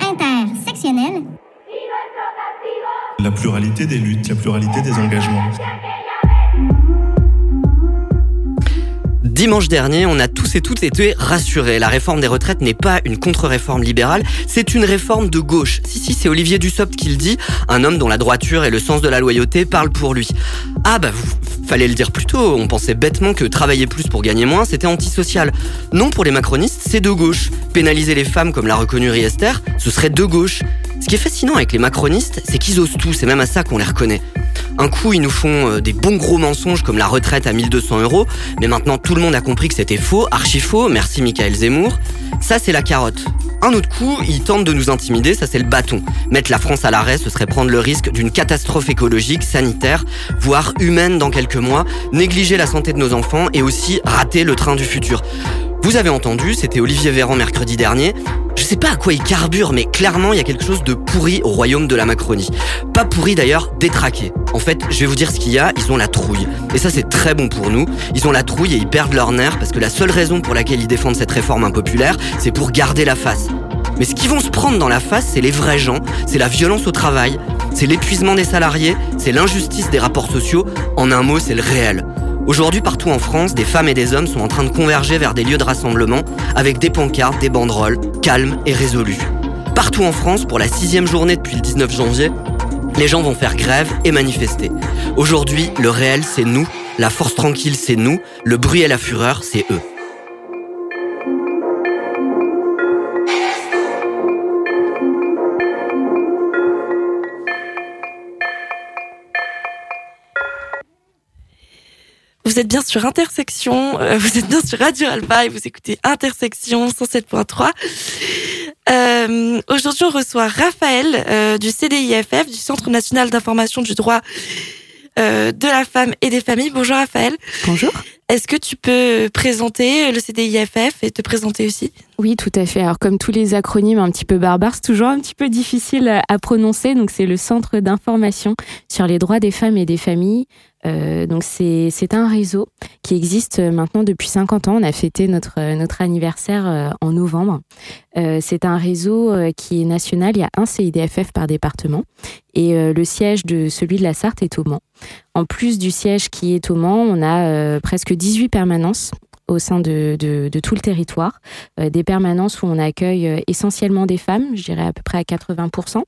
intersectionnelle. La pluralité des luttes, la pluralité des engagements. Dimanche dernier, on a tous et toutes été rassurés. La réforme des retraites n'est pas une contre-réforme libérale, c'est une réforme de gauche. Si, si, c'est Olivier Dussopt qui le dit, un homme dont la droiture et le sens de la loyauté parlent pour lui. Ah bah, vous, fallait le dire plus tôt, on pensait bêtement que travailler plus pour gagner moins, c'était antisocial. Non, pour les macronistes, c'est de gauche. Pénaliser les femmes comme l'a reconnu Riester, ce serait de gauche. Ce qui est fascinant avec les macronistes, c'est qu'ils osent tout, c'est même à ça qu'on les reconnaît. Un coup, ils nous font euh, des bons gros mensonges comme la retraite à 1200 euros, mais maintenant tout le monde a compris que c'était faux, archi faux, merci Michael Zemmour. Ça, c'est la carotte. Un autre coup, ils tentent de nous intimider, ça c'est le bâton. Mettre la France à l'arrêt, ce serait prendre le risque d'une catastrophe écologique, sanitaire, voire humaine dans quelques mois, négliger la santé de nos enfants et aussi rater le train du futur. Vous avez entendu, c'était Olivier Véran mercredi dernier. Je sais pas à quoi il carbure, mais clairement, il y a quelque chose de pourri au royaume de la Macronie. Pas pourri d'ailleurs, détraqué. En fait, je vais vous dire ce qu'il y a, ils ont la trouille. Et ça, c'est très bon pour nous. Ils ont la trouille et ils perdent leur nerf parce que la seule raison pour laquelle ils défendent cette réforme impopulaire, c'est pour garder la face. Mais ce qu'ils vont se prendre dans la face, c'est les vrais gens, c'est la violence au travail, c'est l'épuisement des salariés, c'est l'injustice des rapports sociaux. En un mot, c'est le réel. Aujourd'hui, partout en France, des femmes et des hommes sont en train de converger vers des lieux de rassemblement avec des pancartes, des banderoles, calmes et résolus. Partout en France, pour la sixième journée depuis le 19 janvier, les gens vont faire grève et manifester. Aujourd'hui, le réel, c'est nous, la force tranquille, c'est nous, le bruit et la fureur, c'est eux. Vous êtes bien sur Intersection, euh, vous êtes bien sur Radio Alba et vous écoutez Intersection 107.3. Euh, Aujourd'hui, on reçoit Raphaël euh, du CDIFF, du Centre national d'information du droit euh, de la femme et des familles. Bonjour Raphaël. Bonjour. Est-ce que tu peux présenter le CDIFF et te présenter aussi? Oui, tout à fait. Alors comme tous les acronymes un petit peu barbares, c'est toujours un petit peu difficile à prononcer. Donc c'est le Centre d'information sur les droits des femmes et des familles. Euh, donc c'est un réseau qui existe maintenant depuis 50 ans. On a fêté notre, notre anniversaire euh, en novembre. Euh, c'est un réseau euh, qui est national. Il y a un CIDFF par département et euh, le siège de celui de la Sarthe est au Mans. En plus du siège qui est au Mans, on a euh, presque 18 permanences au sein de, tout le territoire, euh, des permanences où on accueille euh, essentiellement des femmes, je dirais à peu près à 80%,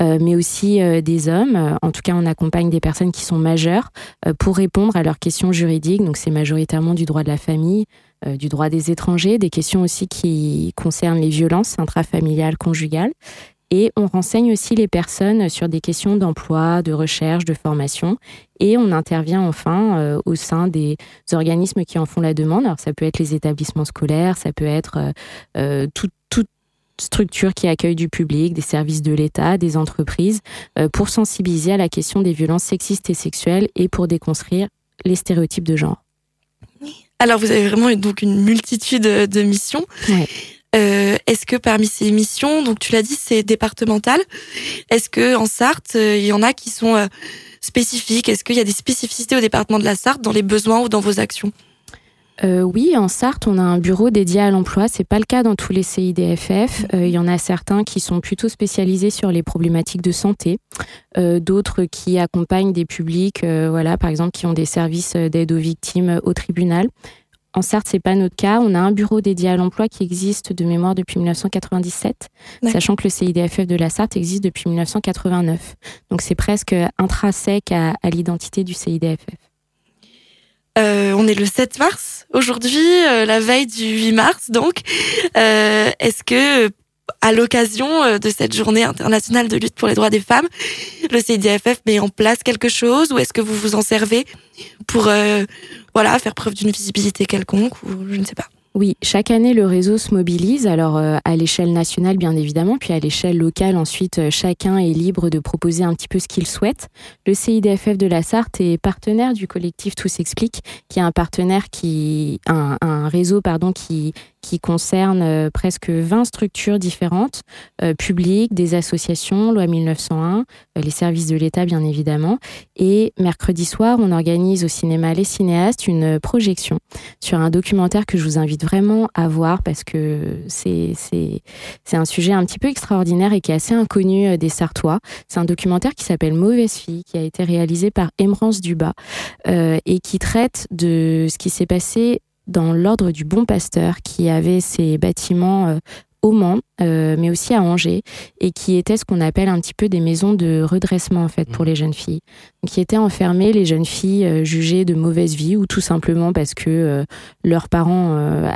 euh, mais aussi des hommes. En tout cas, on accompagne des personnes qui sont majeures pour répondre à leurs questions juridiques. Donc, c'est majoritairement du droit de la famille, du droit des étrangers, des questions aussi qui concernent les violences intrafamiliales, conjugales. Et on renseigne aussi les personnes sur des questions d'emploi, de recherche, de formation. Et on intervient enfin euh, au sein des organismes qui en font la demande. Alors ça peut être les établissements scolaires, ça peut être euh, euh, tout- toute structure qui accueille du public, des services de l'État, des entreprises, euh, pour sensibiliser à la question des violences sexistes et sexuelles et pour déconstruire les stéréotypes de genre. Alors vous avez vraiment donc une multitude de missions. Ouais. Euh, Est-ce que parmi ces missions, donc tu l'as dit, c'est départemental. Est-ce que en Sarthe, euh, il y en a qui sont euh, spécifiques? Est-ce qu'il y a des spécificités au département de la Sarthe dans les besoins ou dans vos actions? Oui, en Sarthe, on a un bureau dédié à l'emploi. C'est pas le cas dans tous les CIDFF. Il y en a certains qui sont plutôt spécialisés sur les problématiques de santé, d'autres qui accompagnent des publics, voilà, par exemple, qui ont des services d'aide aux victimes au tribunal. En Sarthe, c'est pas notre cas. On a un bureau dédié à l'emploi qui existe de mémoire depuis 1997, D'accord. sachant que le CIDFF de la Sarthe existe depuis 1989. Donc c'est presque intrinsèque à, à l'identité du CIDFF. Euh, On est le 7 mars aujourd'hui, euh, la veille du 8 mars. Donc, euh, est-ce que à l'occasion euh, de cette journée internationale de lutte pour les droits des femmes, le CIDFF met en place quelque chose ou est-ce que vous vous en servez pour euh, voilà faire preuve d'une visibilité quelconque ou je ne sais pas. Oui, chaque année, le réseau se mobilise, alors euh, à l'échelle nationale, bien évidemment, puis à l'échelle locale, ensuite, euh, chacun est libre de proposer un petit peu ce qu'il souhaite. Le CIDFF de la Sarthe est partenaire du collectif Tout s'explique, qui est un partenaire qui, un, un réseau, pardon, qui, qui concerne euh, presque 20 structures différentes, publiques, des associations, loi 1901, euh, les services de l'État, bien évidemment. Et mercredi soir, on organise au cinéma Les Cinéastes une projection sur un documentaire que je vous invite vraiment à voir parce que c'est un sujet un petit peu extraordinaire et qui est assez inconnu euh, des Sartois. C'est un documentaire qui s'appelle Mauvaise fille, qui a été réalisé par Emrance Dubas euh, et qui traite de ce qui s'est passé dans l'ordre du Bon Pasteur, qui avait ses bâtiments euh, au Mans, euh, mais aussi à Angers, et qui étaient ce qu'on appelle un petit peu des maisons de redressement en fait pour mmh. les jeunes filles, qui étaient enfermées les jeunes filles euh, jugées de mauvaise vie ou tout simplement parce que euh, leurs parents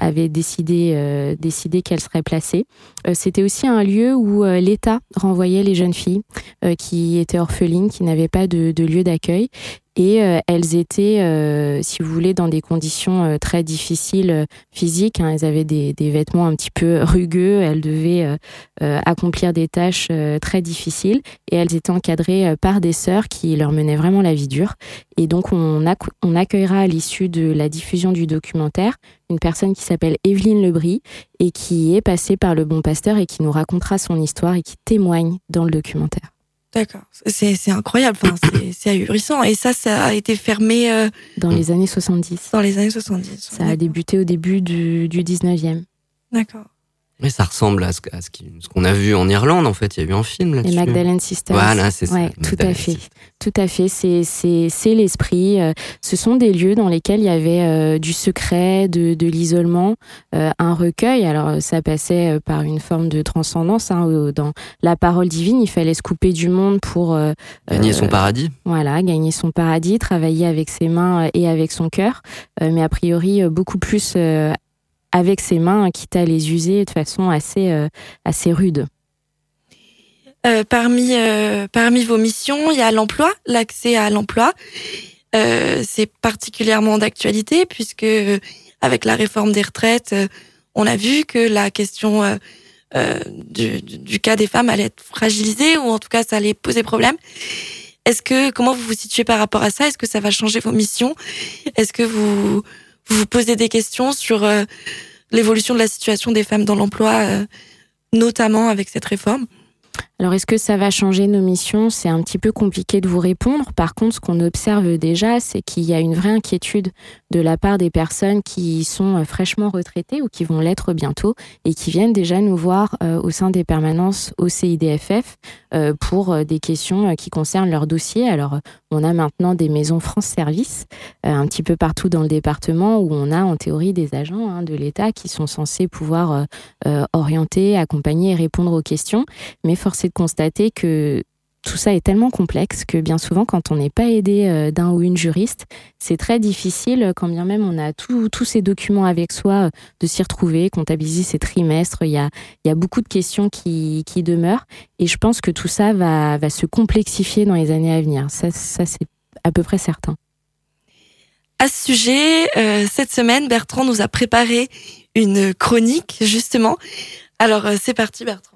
avaient décidé décidé qu'elles seraient placées. C'était aussi un lieu où l'État renvoyait les jeunes filles qui étaient orphelines, qui n'avaient pas de, de lieu d'accueil, et euh, elles étaient, euh, si vous voulez, dans des conditions euh, très difficiles physiques. Hein. Elles avaient des, des, vêtements un petit peu rugueux, elles devaient accomplir des tâches très difficiles et elles étaient encadrées par des sœurs qui leur menaient vraiment la vie dure. Et donc on, on accueillera à l'issue de la diffusion du documentaire une personne qui s'appelle Evelyne Lebris et qui est passée par le Bon Pasteur et qui nous racontera son histoire et qui témoigne dans le documentaire. D'accord. C'est incroyable, enfin, c'est ahurissant. Et ça, ça a été fermé... Euh, dans les années 70. Dans les années 70. Ça a débuté au début du, du 19e. D'accord. Mais ça ressemble à ce, qu'on a vu en Irlande, en fait. Il y a eu un film là-dessus. Les Magdalene Sisters. Voilà, c'est ça. tout à fait. Tout à fait. C'est l'esprit. Euh, ce sont des lieux dans lesquels il y avait euh, du secret, de, de l'isolement, euh, un recueil. Alors, ça passait par une forme de transcendance. Hein, dans la parole divine, il fallait se couper du monde pour. gagner son paradis. Voilà, gagner son paradis, travailler avec ses mains et avec son cœur. mais a priori, beaucoup plus avec ses mains, quitte à les user de façon assez, euh, assez rude. Euh, parmi, euh, parmi vos missions, il y a l'emploi, l'accès à l'emploi. c'est particulièrement d'actualité puisque avec la réforme des retraites, on a vu que la question du, du, cas des femmes allait être fragilisée ou en tout cas ça allait poser problème. Est-ce que comment vous vous situez par rapport à ça? Est-ce que ça va changer vos missions? Est-ce que vous vous vous posez des questions sur euh, l'évolution de la situation des femmes dans l'emploi, euh, notamment avec cette réforme alors, est-ce que ça va changer nos missions? C'est un petit peu compliqué de vous répondre. Par contre, ce qu'on observe déjà, c'est qu'il y a une vraie inquiétude de la part des personnes qui sont euh, fraîchement retraitées ou qui vont l'être bientôt et qui viennent déjà nous voir euh, au sein des permanences au CIDFF euh, pour des questions qui concernent leur dossier. Alors, on a maintenant des maisons France Service un petit peu partout dans le département où on a en théorie des agents hein, de l'État qui sont censés pouvoir orienter, accompagner et répondre aux questions. Mais force de constater que tout ça est tellement complexe que bien souvent, quand on n'est pas aidé euh, d'un ou une juriste, c'est très difficile, quand bien même on a tous ces documents avec soi, euh, de s'y retrouver, comptabiliser ses trimestres. Il y a, y a beaucoup de questions qui, qui, demeurent. Et je pense que tout ça va, va se complexifier dans les années à venir. Ça, ça c'est à peu près certain. À ce sujet, euh, cette semaine, Bertrand nous a préparé une chronique, justement. Alors, c'est parti, Bertrand.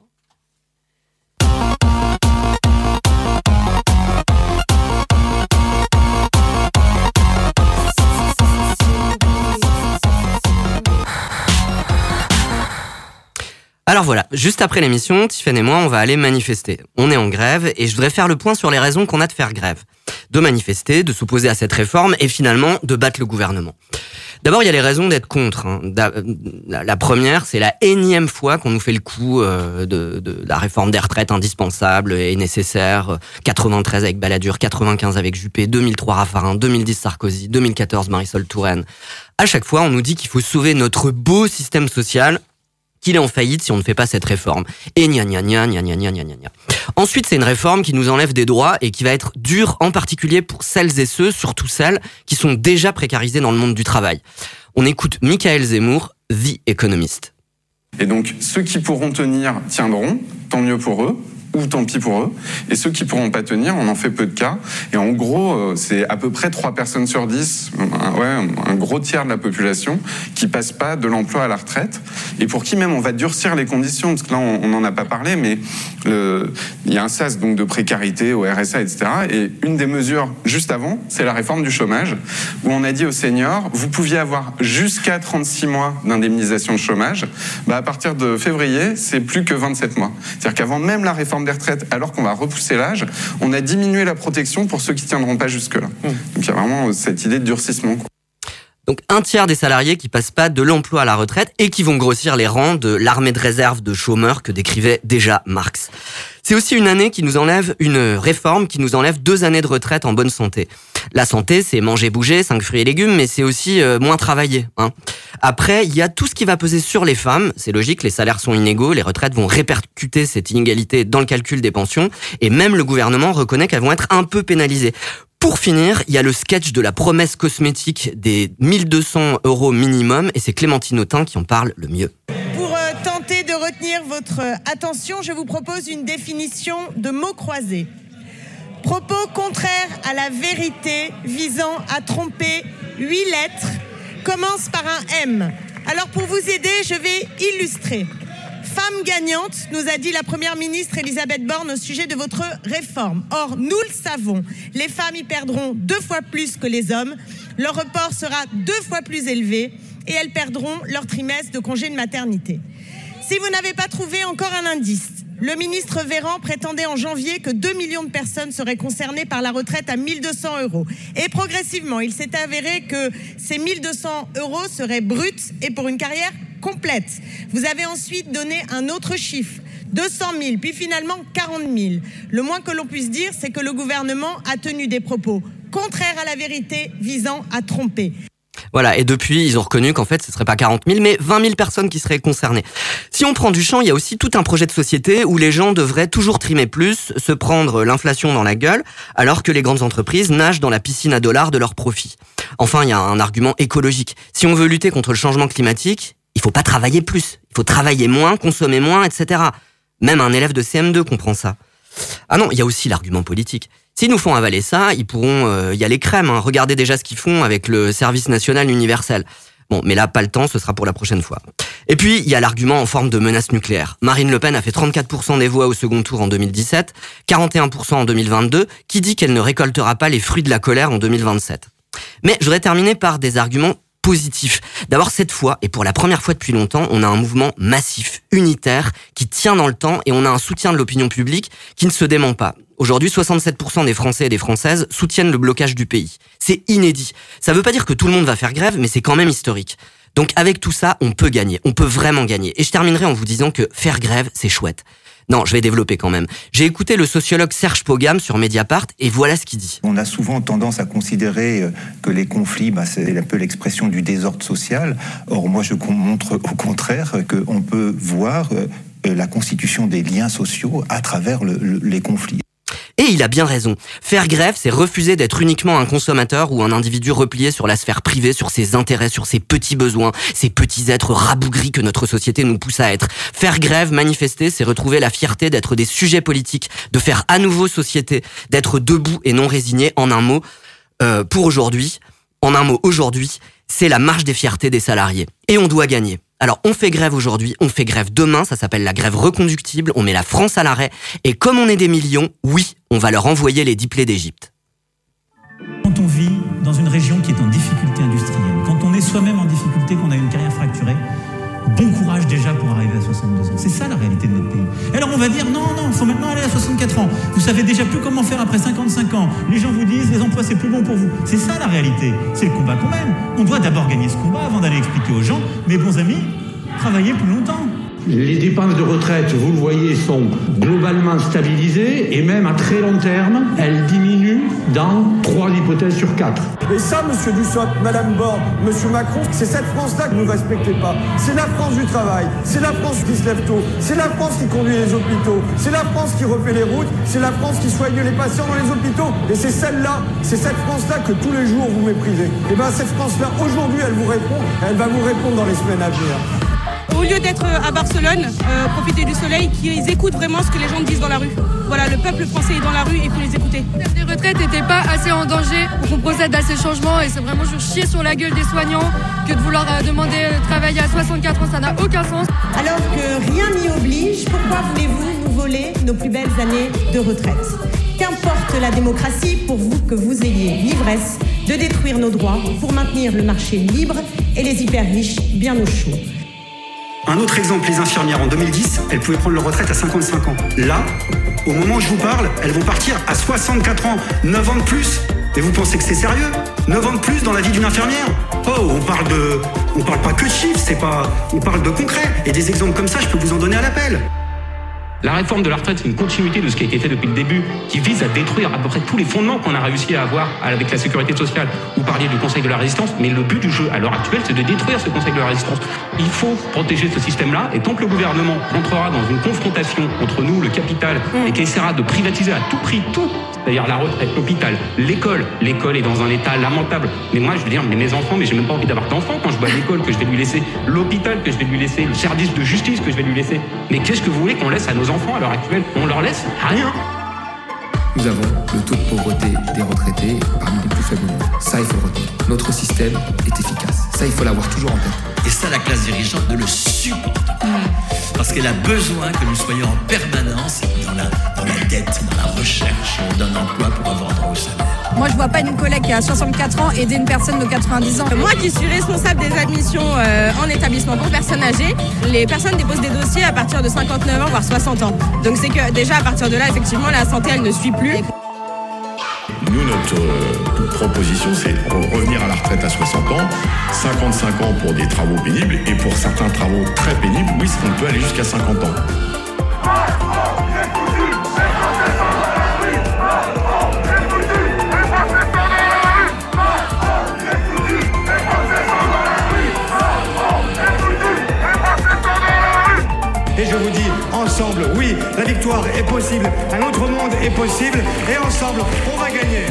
Alors voilà, juste après l'émission, Tiffany et moi, on va aller manifester. On est en grève et je voudrais faire le point sur les raisons qu'on a de faire grève. De manifester, de s'opposer à cette réforme et finalement de battre le gouvernement. D'abord, il y a les raisons d'être contre. Hein. La première, c'est la énième fois qu'on nous fait le coup euh, de, de, la réforme des retraites indispensable et nécessaire. 93 avec Balladur, 95 avec Juppé, 2003 Raffarin, 2010 Sarkozy, 2014 Marisol Touraine. À chaque fois, on nous dit qu'il faut sauver notre beau système social qu'il est en faillite si on ne fait pas cette réforme. Et gna gna gna gna gna gna gna gna. Ensuite, c'est une réforme qui nous enlève des droits et qui va être dure en particulier pour celles et ceux, surtout celles qui sont déjà précarisées dans le monde du travail. On écoute Michael Zemmour, The Economist. Et donc, ceux qui pourront tenir tiendront, tant mieux pour eux ou tant pis pour eux. Et ceux qui pourront pas tenir, on en fait peu de cas. Et en gros, euh, c'est à peu près 3 personnes sur 10, un, ouais, un gros tiers de la population qui passe pas de l'emploi à la retraite. Et pour qui même on va durcir les conditions, parce que là on n'en a pas parlé, mais le, il y a un sas donc de précarité au RSA, etc. Et une des mesures juste avant, c'est la réforme du chômage, où on a dit aux seniors, vous pouviez avoir jusqu'à 36 mois d'indemnisation de chômage. Bah, à partir de février, c'est plus que 27 mois. C'est-à-dire qu'avant même la réforme des retraites, alors qu'on va repousser l'âge, on a diminué la protection pour ceux qui tiendront pas jusque-là. Mmh. Donc il y a vraiment cette idée de durcissement. Donc un tiers des salariés qui passent pas de l'emploi à la retraite et qui vont grossir les rangs de l'armée de réserve de chômeurs que décrivait déjà Marx. C'est aussi une année qui nous enlève une réforme qui nous enlève deux années de retraite en bonne santé. La santé, c'est manger, bouger, cinq fruits et légumes, mais c'est aussi euh, moins travailler. Hein. Après, il y a tout ce qui va peser sur les femmes. C'est logique, les salaires sont inégaux, les retraites vont répercuter cette inégalité dans le calcul des pensions, et même le gouvernement reconnaît qu'elles vont être un peu pénalisées. Pour finir, il y a le sketch de la promesse cosmétique des 1200 euros minimum, et c'est Clémentine Autain qui en parle le mieux retenir votre attention, je vous propose une définition de mots croisés. Propos contraires à la vérité visant à tromper huit lettres commence par un M. Alors pour vous aider, je vais illustrer. Femme gagnante, nous a dit la Première ministre Elisabeth Borne au sujet de votre réforme. Or, nous le savons, les femmes y perdront deux fois plus que les hommes, leur report sera deux fois plus élevé et elles perdront leur trimestre de congé de maternité. Si vous n'avez pas trouvé encore un indice, le ministre Véran prétendait en janvier que 2 millions de personnes seraient concernées par la retraite à 1200 euros. Et progressivement, il s'est avéré que ces 1200 euros seraient bruts et pour une carrière complète. Vous avez ensuite donné un autre chiffre. 200 000, puis finalement 40 000. Le moins que l'on puisse dire, c'est que le gouvernement a tenu des propos contraires à la vérité visant à tromper. Voilà, et depuis, ils ont reconnu qu'en fait, ce serait pas 40 000, mais 20 000 personnes qui seraient concernées. Si on prend du champ, il y a aussi tout un projet de société où les gens devraient toujours trimer plus, se prendre l'inflation dans la gueule, alors que les grandes entreprises nagent dans la piscine à dollars de leurs profits. Enfin, il y a un argument écologique. Si on veut lutter contre le changement climatique, il faut pas travailler plus. Il faut travailler moins, consommer moins, etc. Même un élève de CM2 comprend ça. Ah non, il y a aussi l'argument politique. S'ils nous font avaler ça, ils pourront euh, y aller crème. Hein. Regardez déjà ce qu'ils font avec le service national universel. Bon, mais là, pas le temps, ce sera pour la prochaine fois. Et puis, il y a l'argument en forme de menace nucléaire. Marine Le Pen a fait 34% des voix au second tour en 2017, 41% en 2022, qui dit qu'elle ne récoltera pas les fruits de la colère en 2027. Mais je voudrais terminer par des arguments positif. D'abord, cette fois, et pour la première fois depuis longtemps, on a un mouvement massif, unitaire, qui tient dans le temps, et on a un soutien de l'opinion publique qui ne se dément pas. Aujourd'hui, 67% des Français et des Françaises soutiennent le blocage du pays. C'est inédit. Ça ne veut pas dire que tout le monde va faire grève, mais c'est quand même historique. Donc avec tout ça, on peut gagner, on peut vraiment gagner. Et je terminerai en vous disant que faire grève, c'est chouette. Non, je vais développer quand même. J'ai écouté le sociologue Serge Pogam sur Mediapart et voilà ce qu'il dit. On a souvent tendance à considérer euh, que les conflits, bah, c'est un peu l'expression du désordre social. Or, moi, je montre au contraire qu'on peut voir euh, la constitution des liens sociaux à travers les conflits. Et il a bien raison. Faire grève, c'est refuser d'être uniquement un consommateur ou un individu replié sur la sphère privée, sur ses intérêts, sur ses petits besoins, ces petits êtres rabougris que notre société nous pousse à être. Faire grève, manifester, c'est retrouver la fierté d'être des sujets politiques, de faire à nouveau société, d'être debout et non résigné. En un mot, euh, pour aujourd'hui, en un mot, aujourd'hui, c'est la marche des fiertés des salariés. Et on doit gagner. Alors on fait grève aujourd'hui, on fait grève demain, ça s'appelle la grève reconductible, on met la France à l'arrêt, et comme on est des millions, oui, on va leur envoyer les diplés d'Égypte. Quand on vit dans une région qui est en difficulté industrielle, quand on est soi-même en difficulté, qu'on a une carrière fracturée, bon courage déjà pour arriver à 62 ans. C'est ça la réalité de notre pays. alors on va dire non, faut maintenant aller à 64 ans. Vous savez déjà plus comment faire après 55 ans. Les gens vous disent les emplois c'est plus bon pour vous. C'est ça la réalité. C'est le combat qu'on mène. On doit d'abord gagner ce combat avant d'aller expliquer aux gens, mes bons amis, travaillez plus longtemps. Les dépenses de retraite, vous le voyez, sont globalement stabilisées et même à très long terme, elles diminuent dans trois hypothèses sur quatre. Et ça, monsieur Dussopt, madame Borne, monsieur Macron, c'est cette France-là que vous ne respectez pas. C'est la France du travail, c'est la France qui se lève tôt, c'est la France qui conduit les hôpitaux, c'est la France qui refait les routes, c'est la France qui soigne les patients dans les hôpitaux. Et c'est celle-là, c'est cette France-là que tous les jours vous méprisez. Et bien cette France-là, aujourd'hui, elle vous répond, elle va vous répondre dans les semaines à venir au lieu d'être à Barcelone, euh, profiter du soleil, qu'ils écoutent vraiment ce que les gens disent dans la rue. Le peuple français est dans la rue, il faut les écouter. Les retraites n'étaient pas assez en danger pour qu'on procède à ces changements et c'est vraiment juste chier sur la gueule des soignants que de vouloir euh, demander de travailler à 64 ans, ça n'a aucun sens. Alors que rien n'y oblige, pourquoi voulez-vous nous voler nos plus belles années de retraite? Qu'importe la démocratie pour vous que vous ayez l'ivresse de détruire nos droits pour maintenir le marché libre et les hyper riches bien au chaud. Un autre exemple, les infirmières en 2010, elles pouvaient prendre leur retraite à 55 ans. Là, au moment où je vous parle, elles vont partir à 64 ans, 9 ans de plus. Et vous pensez que c'est sérieux? 9 ans de plus dans la vie d'une infirmière? Oh, on parle de, on parle pas que de chiffres, c'est pas, on parle de concret. Et des exemples comme ça, je peux vous en donner à l'appel. La réforme de la retraite, c'est une continuité de ce qui a été fait depuis le début, qui vise à détruire à peu près tous les fondements qu'on a réussi à avoir avec la sécurité sociale. Vous parliez du Conseil de la résistance, mais le but du jeu à l'heure actuelle, c'est de détruire ce Conseil de la résistance. Il faut protéger ce système-là, et tant que le gouvernement rentrera dans une confrontation entre nous, le capital, et qui essaiera de privatiser à tout prix tout, c'est-à-dire la retraite, l'hôpital, l'école, l'école est dans un état lamentable. Mais moi, je veux dire, mais mes enfants, mais j'ai même pas envie d'avoir d'enfants quand je vois l'école que je vais lui laisser, l'hôpital que je vais lui laisser, le service de justice que je vais lui laisser. Mais qu'est-ce que vous voulez qu'on laisse à nos enfants à l'heure actuelle On leur laisse rien. Nous avons le taux de pauvreté des retraités parmi les plus faibles. Ça, il faut le retenir. Notre système est efficace. Ça, il faut l'avoir toujours en tête. Et ça, la classe dirigeante ne le supporte pas. Parce qu'elle a besoin que nous soyons en permanence dans la, dans la dette, dans la recherche d'un emploi pour avoir droit au salaire. Moi, je vois pas une collègue qui a 64 ans aider une personne de 90 ans. Moi qui suis responsable des admissions euh, en établissement pour personnes âgées, les personnes déposent des dossiers à partir de 59 ans, voire 60 ans. Donc c'est que déjà à partir de là, effectivement, la santé, elle ne suit plus. Nous, notre euh, proposition, c'est re- revenir à la retraite à 60 ans, 55 ans pour des travaux pénibles, et pour certains travaux très pénibles, oui, on peut aller jusqu'à 50 ans. Oui, la victoire est possible, un autre monde est possible, et ensemble, on va gagner.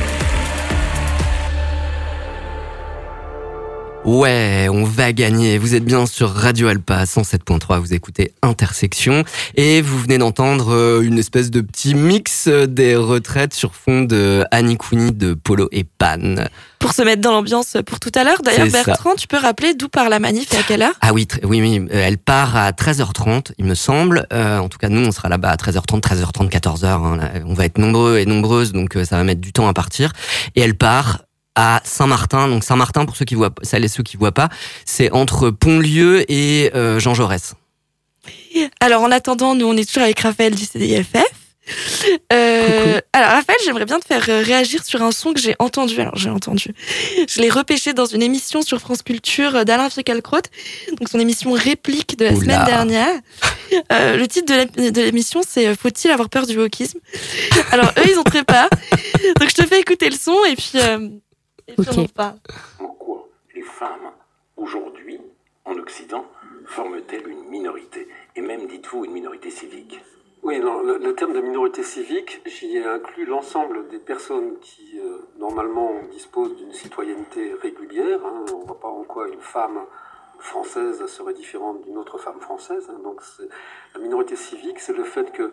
Ouais, on va gagner. Vous êtes bien sur Radio Alpa 107.3, vous écoutez Intersection et vous venez d'entendre euh, une espèce de petit mix euh, des retraites sur fond de Annie Cooney de Polo et Pan. Pour se mettre dans l'ambiance pour tout à l'heure. D'ailleurs, ça. Bertrand, tu peux rappeler d'où part la manif et à quelle heure? Ah oui, oui, oui, euh, elle part à 13h30, il me semble. Euh, en tout cas, nous, on sera là-bas à 13h30, 13h30, 14h. hein. Là, On va être nombreux et nombreuses, donc ça va mettre du temps à partir. Et elle part à Saint-Martin. Donc Saint-Martin, pour ceux qui voient, celles et ceux qui voient pas, c'est entre Pontlieu et euh, Jean Jaurès. Alors, en attendant, nous, on est toujours avec Raphaël du CDIFF. Euh, alors, Raphaël, j'aimerais bien te faire euh, réagir sur un son que j'ai entendu. Alors, j'ai entendu. Je l'ai repêché dans une émission sur France Culture euh, d'Alain Finkielkraut. Donc, son émission réplique de la Oula. semaine dernière. Euh, le titre de l'émission, c'est Faut-il avoir peur du wokisme? Alors, eux, ils ont très peur. Donc, je te fais écouter le son et puis, euh, en. Pourquoi les femmes, aujourd'hui, en Occident, forment-elles une minorité? Et même, dites-vous, une minorité civique Oui, non, le, le terme de minorité civique, j'y ai inclus l'ensemble des personnes qui, euh, normalement, disposent d'une citoyenneté régulière. hein. On ne voit pas en quoi une femme française serait différente d'une autre femme française. hein. Donc, la minorité civique, c'est le fait que,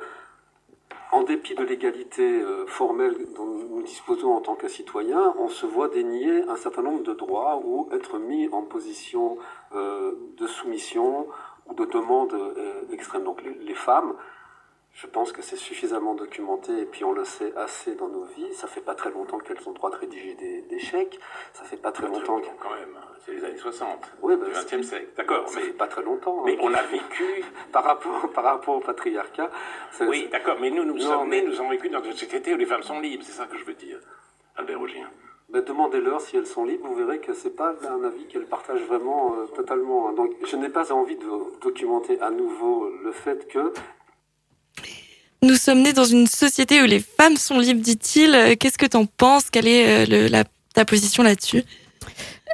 en dépit de l'égalité euh, formelle dont nous disposons en tant que citoyens, on se voit dénier un certain nombre de droits ou être mis en position euh, de soumission ou de demande euh, extrême. Donc les, les femmes, je pense que c'est suffisamment documenté et puis on le sait assez dans nos vies. Ça fait pas très longtemps qu'elles ont le droit de rédiger des, des chèques. Ça fait pas très longtemps que... Quand même, c'est les années 60 Oui, bah, du c'est- XXe siècle. D'accord, mais, fait pas très longtemps. mais hein. on a vécu. par rapport par rapport au patriarcat. Oui, d'accord, mais nous, nous Non, sommes nés, mais- nous avons vécu dans une société où les femmes sont libres, c'est ça que je veux dire. Albert Augien. Mais demandez-leur si elles sont libres, vous verrez que c'est pas un avis qu'elles partagent vraiment euh, totalement. hein. Donc je n'ai pas envie de documenter à nouveau le fait que Nous sommes nés dans une société où les femmes sont libres, dit-il. Euh, Qu'est-ce que t'en penses? Quelle est euh, ta position là-dessus?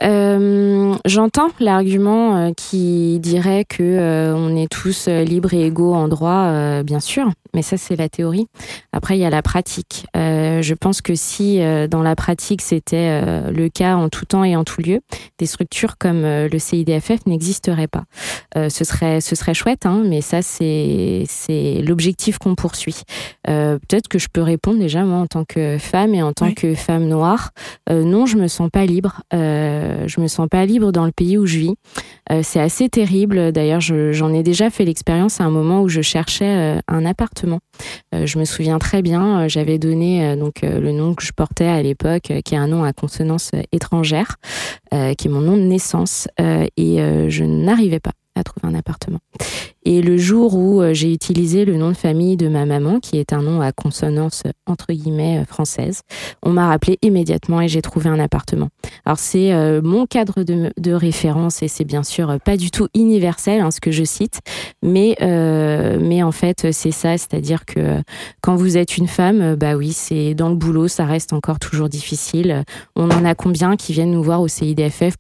Euh, J'entends l'argument qui dirait que on est tous libres et égaux en droit, bien sûr, mais ça c'est la théorie. Après il y a la pratique. Euh, je pense que si euh, dans la pratique c'était euh, le cas en tout temps et en tout lieu, des structures comme le CIDFF n'existeraient pas. Ce serait ce serait chouette, hein, mais ça c'est c'est l'objectif qu'on poursuit. Peut-être que je peux répondre déjà moi en tant que femme et en tant que femme noire. Non, je me sens pas libre. Je me sens pas libre dans le pays où je vis. C'est assez terrible. D'ailleurs, je- j'en ai déjà fait l'expérience à un moment où je cherchais un appartement. Euh, je me souviens très bien. euh, J'avais donné euh, donc le nom que je portais à l'époque, qui est un nom à consonance euh, qui est mon nom de naissance, et je n'arrivais pas à trouver un appartement. Et le jour où euh, j'ai utilisé le nom de famille de ma maman, qui est un nom à consonance euh, entre guillemets euh, française, on m'a rappelé immédiatement et j'ai trouvé un appartement. Alors c'est mon cadre de, référence et c'est bien sûr pas du tout universel hein, ce que je cite, mais mais en fait c'est ça, c'est-à-dire que quand vous êtes une femme, bah oui c'est dans le boulot, ça reste encore toujours difficile. On en a combien qui viennent nous voir au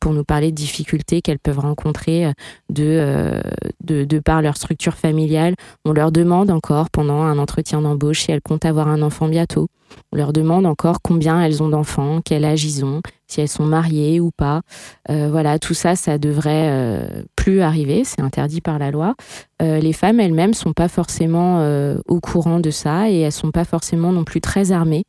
Pour nous parler de difficultés qu'elles peuvent rencontrer de, de, de par leur structure familiale. On leur demande encore pendant un entretien d'embauche si elles comptent avoir un enfant bientôt. On leur demande encore combien elles ont d'enfants, quel âge ils ont, si elles sont mariées ou pas. Euh, voilà, tout ça, ça devrait euh, plus arriver, c'est interdit par la loi. Euh, les femmes elles-mêmes sont pas forcément au courant de ça et elles sont pas forcément non plus très armées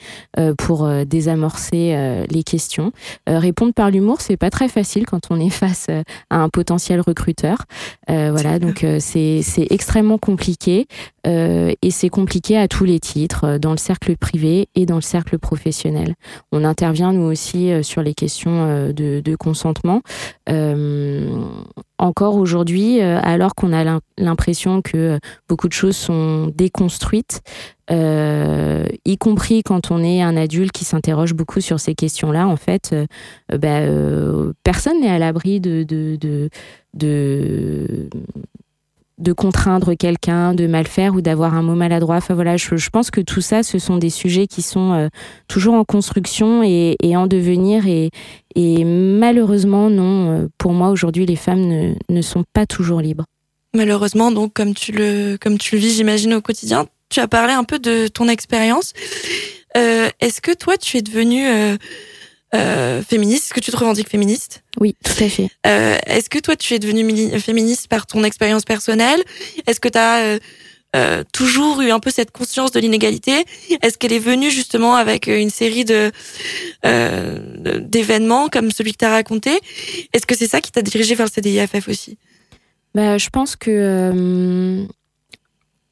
pour désamorcer les questions. répondre par l'humour, c'est pas très facile quand on est face à un potentiel recruteur. voilà, donc c'est extrêmement compliqué et c'est compliqué à tous les titres, dans le cercle privé et dans le cercle professionnel. On intervient nous aussi sur les questions euh, de, consentement. Euh, encore aujourd'hui, euh, alors qu'on a l'impression que beaucoup de choses sont déconstruites, y compris quand on est un adulte qui s'interroge beaucoup sur ces questions-là, en fait, bah, personne n'est à l'abri de contraindre quelqu'un, de mal faire ou d'avoir un mot maladroit. Enfin voilà, je, pense que tout ça, ce sont des sujets qui sont euh, toujours en construction et, en devenir. Et, malheureusement, non, euh, pour moi aujourd'hui, les femmes ne, sont pas toujours libres. Malheureusement, donc comme tu le, comme tu le vis, j'imagine au quotidien, tu as parlé un peu de ton expérience. Euh, est-ce que toi, tu es devenue euh, féministe. Est-ce que tu te revendiques féministe? Oui, tout à fait. Euh, Est-ce que toi, tu es devenue féministe par ton expérience personnelle? Est-ce que tu as euh, euh, toujours eu un peu cette conscience de l'inégalité? Est-ce qu'elle est venue justement avec une série de euh, d'événements comme celui que tu as raconté? Est-ce que c'est ça qui t'a dirigé vers le CDIFF aussi? Bah, Je pense que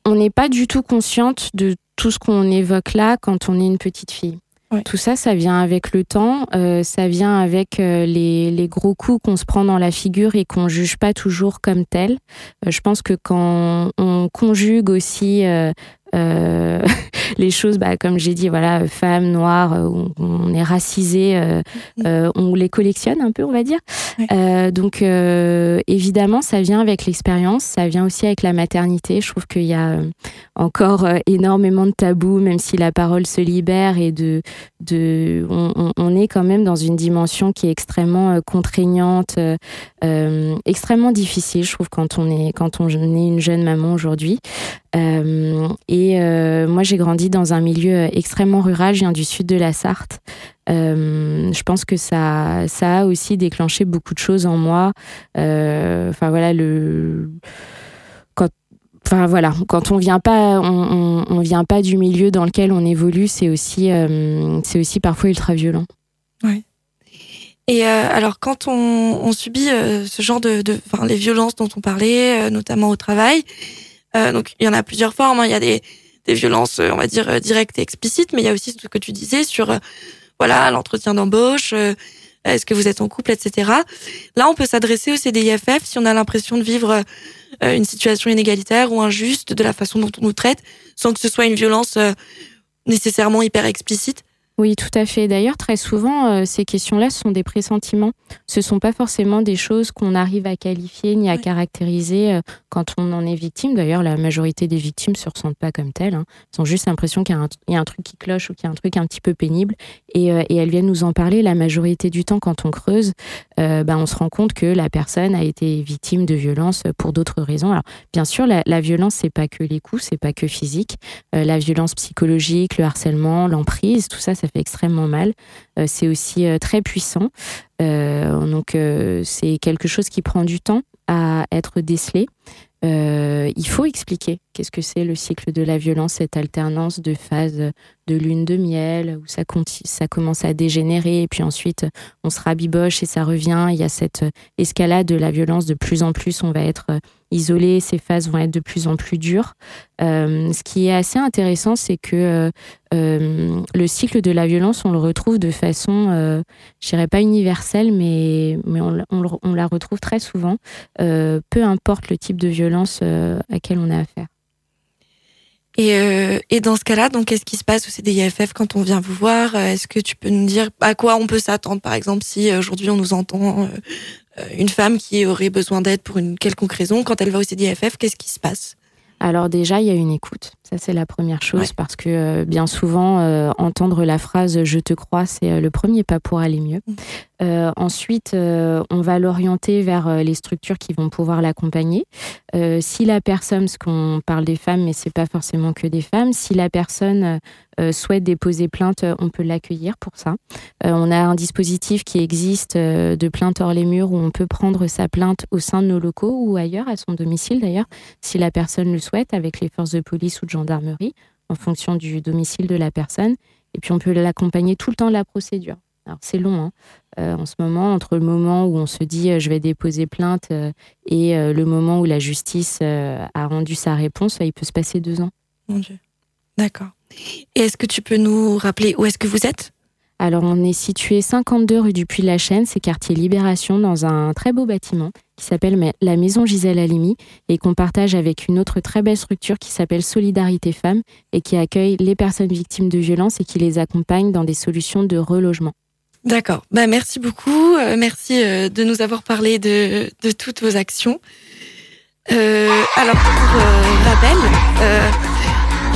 on n'est pas du tout consciente de tout ce qu'on évoque là quand on est une petite fille. Tout ça, ça vient avec le temps, euh, ça vient avec euh, les, les, gros coups qu'on se prend dans la figure et qu'on juge pas toujours comme tel. Euh, je pense que quand on conjugue aussi euh, les choses, bah, comme j'ai dit, voilà, femmes noires, euh, on, est racisé, euh, on les collectionne un peu, on va dire. donc évidemment, ça vient avec l'expérience, ça vient aussi avec la maternité. Je trouve qu'il y a encore énormément de tabous, même si la parole se libère et de, de, on, on est quand même dans une dimension qui est extrêmement contraignante, extrêmement difficile. Je trouve quand on est quand on est une jeune maman aujourd'hui. et et euh, moi, j'ai grandi dans un milieu extrêmement rural. Je viens du sud de la Sarthe. Euh, je pense que ça, ça a aussi déclenché beaucoup de choses en moi. Euh, enfin voilà, quand, on vient pas, on, vient pas du milieu dans lequel on évolue, c'est aussi, c'est aussi parfois ultra violent. Ouais. Et alors, quand on, subit ce genre de, les violences dont on parlait, notamment au travail, euh, donc il y en a plusieurs formes. Hein. Il y a des, des violences, euh, on va dire euh, directes et explicites, mais il y a aussi ce que tu disais sur voilà l'entretien d'embauche. est-ce que vous êtes en couple, etc. Là, on peut s'adresser au CDIFF si on a l'impression de vivre une situation inégalitaire ou injuste de la façon dont on nous traite, sans que ce soit une violence nécessairement hyper explicite. Oui, tout à fait. D'ailleurs, très souvent, euh, ces questions-là sont des pressentiments. Ce ne sont pas forcément des choses qu'on arrive à qualifier ni à caractériser euh, quand on en est victime. D'ailleurs, la majorité des victimes ne se ressentent pas comme telles. Hein. Elles ont juste l'impression qu'il y, a un truc qui cloche ou qu'il y a un truc un petit peu pénible. Et, euh, et, elles viennent nous en parler. La majorité du temps, quand on creuse, bah, on se rend compte que la personne a été victime de violence pour d'autres raisons. Alors, bien sûr, la, la violence, c'est pas que les coups, c'est pas que physique. la violence psychologique, le harcèlement, l'emprise, tout ça, ça fait extrêmement mal. Euh, c'est aussi euh, très puissant. Euh, donc c'est quelque chose qui prend du temps à être décelé. il faut expliquer qu'est-ce que c'est le cycle de la violence, cette alternance de phases de lune de miel où ça, ça commence à dégénérer et puis ensuite on se rabiboche et ça revient. Il y a cette escalade de la violence. De plus en plus, on va être isolé, ces phases vont être de plus en plus dures. Euh, ce qui est assez intéressant, c'est que euh, le cycle de la violence, on le retrouve de façon, euh, je dirais pas universelle, mais, on, la retrouve très souvent, peu importe le type de violence à laquelle on a affaire. Et, euh, dans ce cas-là, donc qu'est-ce qui se passe au CDIFF quand on vient vous voir? Est-ce que tu peux nous dire à quoi on peut s'attendre, par exemple, si aujourd'hui on nous entend euh, une femme qui aurait besoin d'aide pour une quelconque raison, quand elle va au CDIFF, qu'est-ce qui se passe? Alors déjà, il y a une écoute. Ça, c'est la première chose parce que euh, bien souvent, euh, entendre la phrase je te crois, c'est euh, le premier pas pour aller mieux. Mm. ensuite, on va l'orienter vers les structures qui vont pouvoir l'accompagner. si la personne, parce qu'on parle des femmes, mais c'est pas forcément que des femmes, si la personne souhaite déposer plainte, on peut l'accueillir pour ça. on a un dispositif qui existe de plainte hors les murs où on peut prendre sa plainte au sein de nos locaux ou ailleurs, à son domicile d'ailleurs, si la personne le souhaite, avec les forces de police ou de gendarmerie en fonction du domicile de la personne. Et puis on peut l'accompagner tout le temps de la procédure. Alors c'est long hein. euh, en ce moment, entre le moment où on se dit euh, je vais déposer plainte euh, et le moment où la justice a rendu sa réponse, il peut se passer deux ans. Mon Dieu. D'accord. Et est-ce que tu peux nous rappeler où est-ce que vous êtes? Alors, on est situé 52 rue du Puy-la-Chaîne, c'est quartier Libération, dans un très beau bâtiment qui s'appelle la Maison Gisèle Halimi et qu'on partage avec une autre très belle structure qui s'appelle Solidarité Femmes et qui accueille les personnes victimes de violences et qui les accompagne dans des solutions de relogement. D'accord. Bah, merci beaucoup. Euh, merci euh, de nous avoir parlé de, de toutes vos actions. Euh, alors, pour rappel,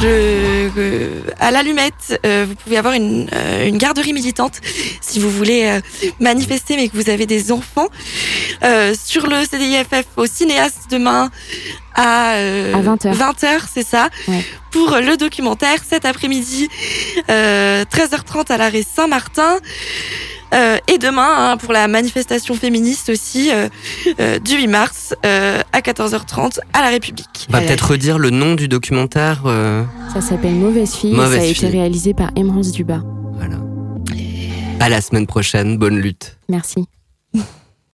je, à l'allumette, euh, vous pouvez avoir une, euh, une, garderie militante si vous voulez euh, manifester mais que vous avez des enfants. sur le CDIFF au cinéaste demain à, 20h, 20h c'est ça, pour le documentaire cet après-midi, 13h30 à l'arrêt Saint-Martin. Euh, et demain, hein, pour la manifestation féministe aussi, euh, euh, du 8 mars à 14h30 à la République. On va peut-être redire le nom du documentaire. Ça s'appelle Mauvaise fille. ça a été réalisé par Emerance Dubas. Voilà. À la semaine prochaine. Bonne lutte. Merci.